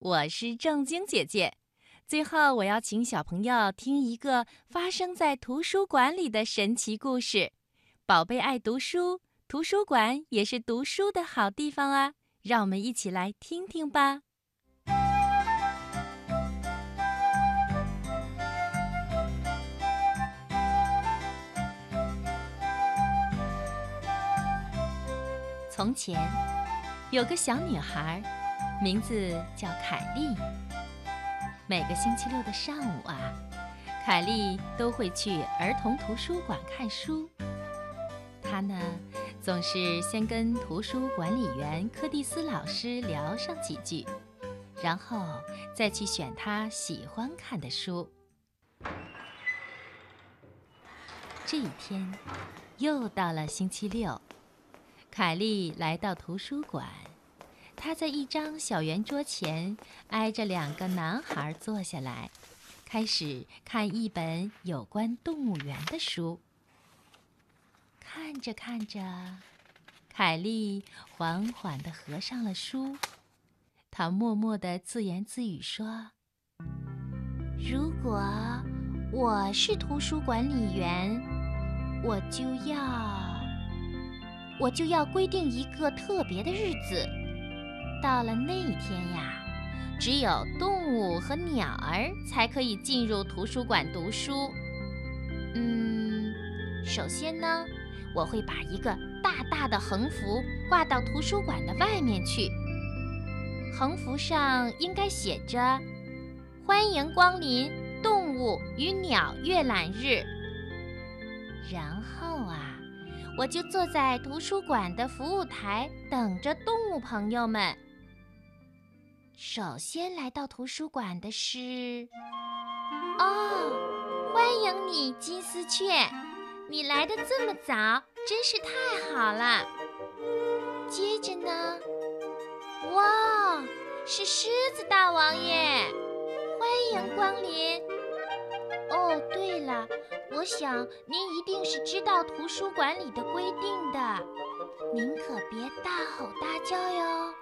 我是正晶姐姐。最后，我要请小朋友听一个发生在图书馆里的神奇故事。宝贝爱读书，图书馆也是读书的好地方啊！让我们一起来听听吧。从前，有个小女孩，名字叫凯莉。每个星期六的上午啊，凯莉都会去儿童图书馆看书。她呢，总是先跟图书管理员柯蒂斯老师聊上几句，然后再去选她喜欢看的书。这一天，又到了星期六。凯莉来到图书馆，他在一张小圆桌前挨着两个男孩坐下来，开始看一本有关动物园的书。看着看着，凯莉缓缓地合上了书，她默默地自言自语说：“如果我是图书管理员，我就要……”我就要规定一个特别的日子，到了那一天呀，只有动物和鸟儿才可以进入图书馆读书。嗯，首先呢，我会把一个大大的横幅挂到图书馆的外面去，横幅上应该写着“欢迎光临动物与鸟阅览日”。然后啊。我就坐在图书馆的服务台，等着动物朋友们。首先来到图书馆的是，哦，欢迎你，金丝雀，你来的这么早，真是太好了。接着呢，哇，是狮子大王耶，欢迎光临。哦，对了。我想您一定是知道图书馆里的规定的，您可别大吼大叫哟。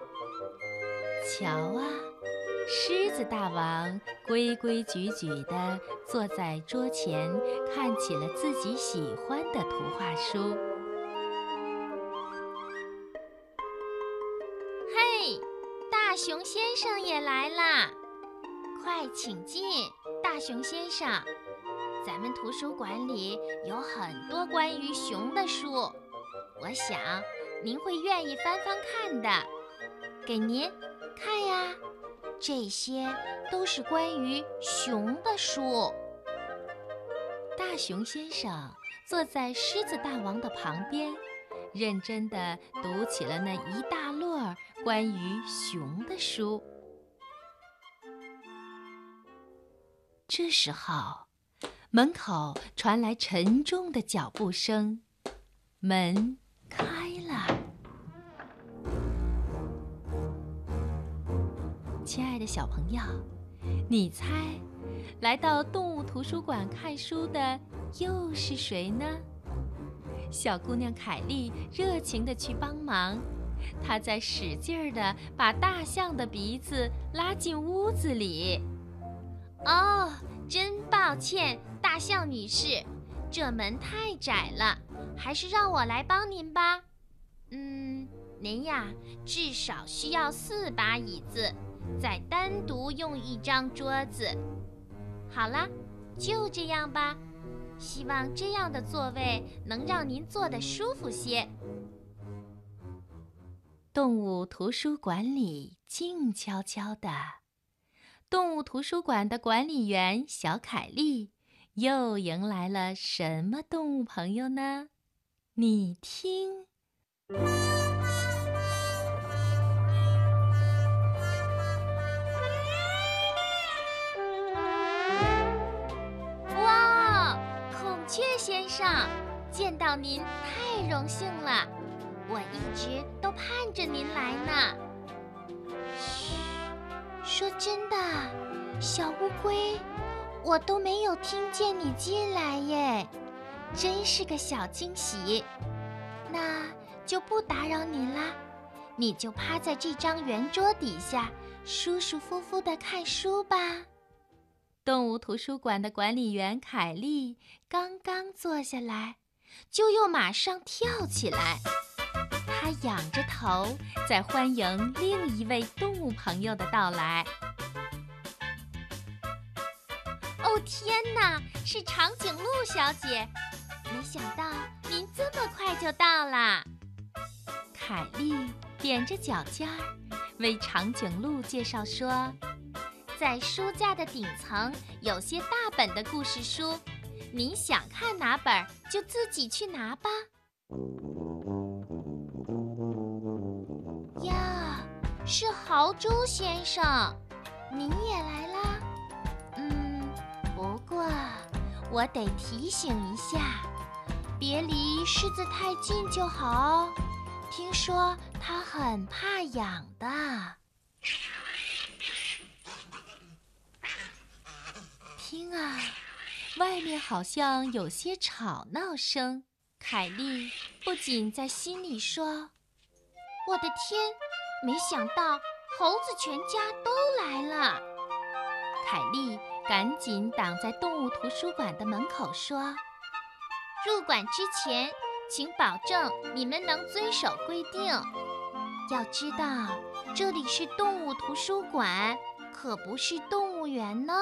瞧啊，狮子大王规规矩矩地坐在桌前，看起了自己喜欢的图画书。嘿，大熊先生也来啦，快请进，大熊先生。咱们图书馆里有很多关于熊的书，我想您会愿意翻翻看的。给您看呀，这些都是关于熊的书。大熊先生坐在狮子大王的旁边，认真地读起了那一大摞关于熊的书。这时候。门口传来沉重的脚步声，门亲爱的小朋友，你猜，来到动物图书馆看书的又是谁呢？小姑娘凯莉热情地去帮忙，她在使劲儿地把大象的鼻子拉进屋子里。哦，真抱歉。大象女士，这门太窄了，还是让我来帮您吧。嗯，您呀，至少需要四把椅子，再单独用一张桌子。好了，就这样吧。希望这样的座位能让您坐得舒服些。动物图书馆里静悄悄的，动物图书馆的管理员小凯莉。又迎来了什么动物朋友呢？你听，上，见到您太荣幸了，我一直都盼着您来呢。嘘，说真的，小乌龟。我都没有听见你进来耶，真是个小惊喜。那就不打扰您啦，你就趴在这张圆桌底下，舒舒服服的看书吧。动物图书馆的管理员凯莉刚刚坐下来，就又马上跳起来。她仰着头，在欢迎另一位动物朋友的到来。哦天哪，是长颈鹿小姐！没想到您这么快就到啦。凯莉踮着脚尖儿，为长颈鹿介绍说。在书架的顶层有些大本的故事书，您想看哪本就自己去拿吧。呀，是豪猪先生，您也来啦？嗯，不过我得提醒一下，别离狮子太近就好。听说它很怕痒的。听啊，外面好像有些吵闹声。凯莉不仅在心里说：“我的天，没想到猴子全家都来了。”凯莉赶紧挡在动物图书馆的门口说：“入馆之前，请保证你们能遵守规定。要知道，这里是动物图书馆，可不是动物园呢。”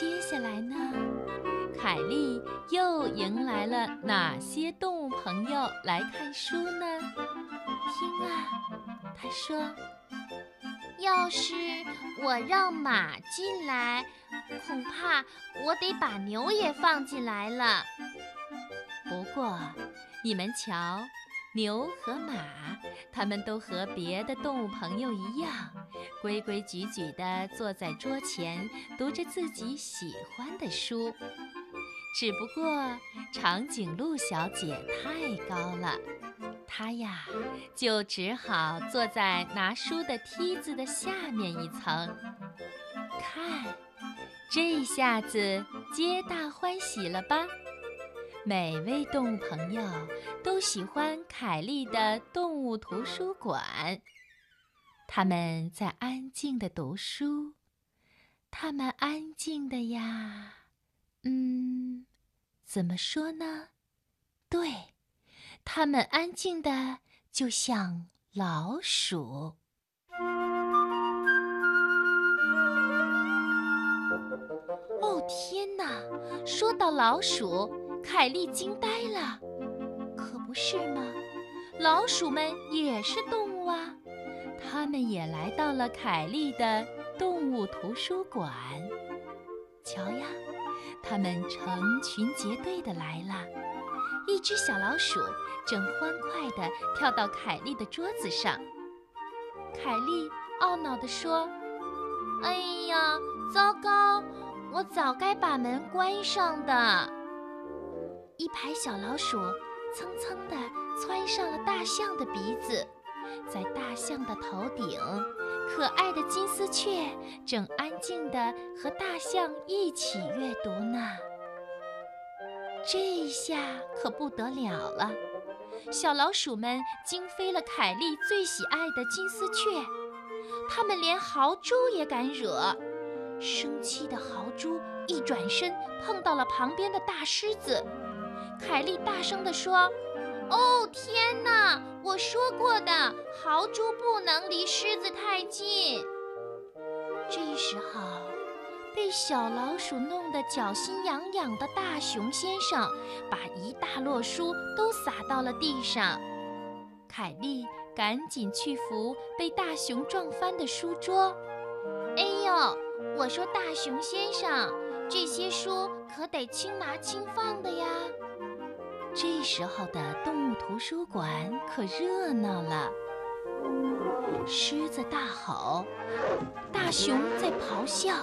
接下来呢，凯莉又迎来了哪些动物朋友来看书呢？听啊，他说：“要是我让马进来，恐怕我得把牛也放进来了。不过，你们瞧。”牛和马，它们都和别的动物朋友一样，规规矩矩地坐在桌前，读着自己喜欢的书。只不过长颈鹿小姐太高了，她呀，就只好坐在拿书的梯子的下面一层。看，这下子皆大欢喜了吧？每位动物朋友都喜欢凯莉的动物图书馆。他们在安静的读书，他们安静的呀，嗯，怎么说呢？对，他们安静的就像老鼠。哦天哪！说到老鼠。凯莉惊呆了，可不是吗？老鼠们也是动物啊，他们也来到了凯莉的动物图书馆。瞧呀，他们成群结队的来了。一只小老鼠正欢快地跳到凯莉的桌子上。凯莉懊恼地说：“哎呀，糟糕！我早该把门关上的。”一排小老鼠蹭蹭地窜上了大象的鼻子，在大象的头顶，可爱的金丝雀正安静地和大象一起阅读呢。这下可不得了了，小老鼠们惊飞了凯莉最喜爱的金丝雀，它们连豪猪也敢惹。生气的豪猪一转身碰到了旁边的大狮子。凯莉大声地说：“哦，天哪！我说过的，豪猪不能离狮子太近。”这时候，被小老鼠弄得脚心痒痒的大熊先生，把一大摞书都撒到了地上。凯莉赶紧去扶被大熊撞翻的书桌。“哎呦，我说大熊先生，这些书可得轻拿轻放的呀。”这时候的动物图书馆可热闹了。狮子大吼，大熊在咆哮，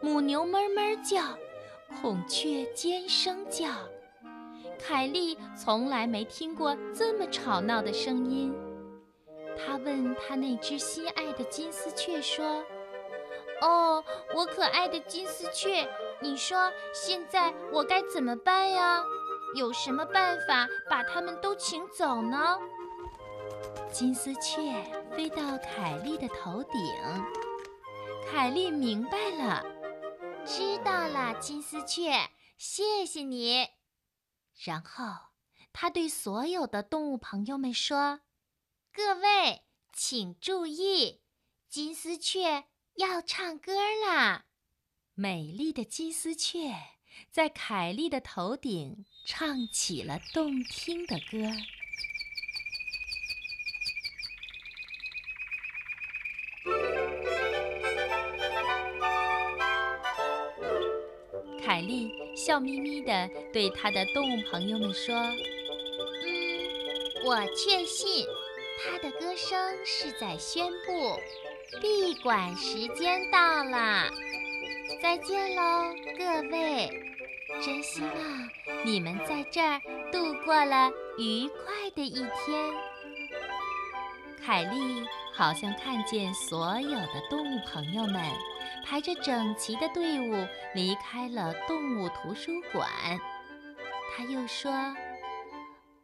母牛哞哞叫，孔雀尖声叫。凯莉从来没听过这么吵闹的声音。她问她那只心爱的金丝雀说：“哦，我可爱的金丝雀。”你说现在我该怎么办呀？有什么办法把他们都请走呢？金丝雀飞到凯莉的头顶，凯莉明白了，知道了，金丝雀，谢谢你。然后他对所有的动物朋友们说：“各位，请注意，金丝雀要唱歌啦！美丽的金丝雀在凯莉的头顶唱起了动听的歌。”凯莉笑眯眯地对她的动物朋友们说：“嗯，我确信，它的歌声是在宣布闭馆时间到了。再见喽，各位！真希望你们在这儿度过了愉快的一天。”凯莉好像看见所有的动物朋友们。排着整齐的队伍离开了动物图书馆。他又说：“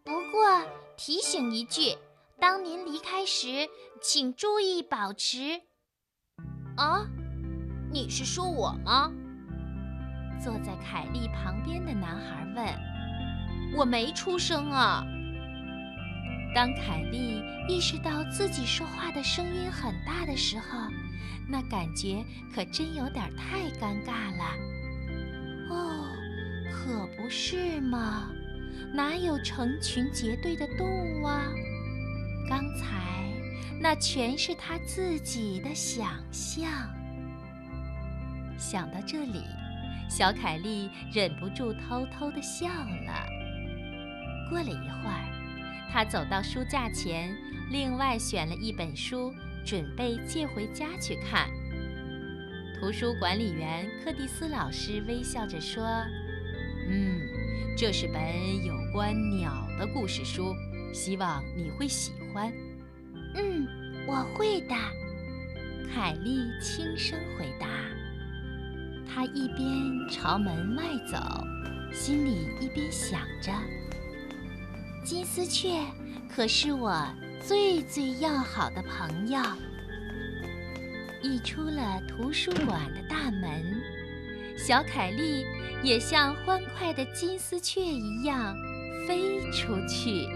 不过提醒一句，当您离开时，请注意保持。”啊，你是说我吗？坐在凯莉旁边的男孩问：“我没出声啊。”当凯莉意识到自己说话的声音很大的时候，那感觉可真有点太尴尬了。哦，可不是嘛，哪有成群结队的动物啊？刚才那全是他自己的想象。想到这里，小凯莉忍不住偷偷的笑了。过了一会儿。她走到书架前，另外选了一本书，准备借回家去看。图书管理员柯蒂斯老师微笑着说：“嗯，这是本有关鸟的故事书，希望你会喜欢。”“嗯，我会的。”凯莉轻声回答。他一边朝门外走，心里一边想着。金丝雀可是我最最要好的朋友。一出了图书馆的大门，小凯莉也像欢快的金丝雀一样飞出去。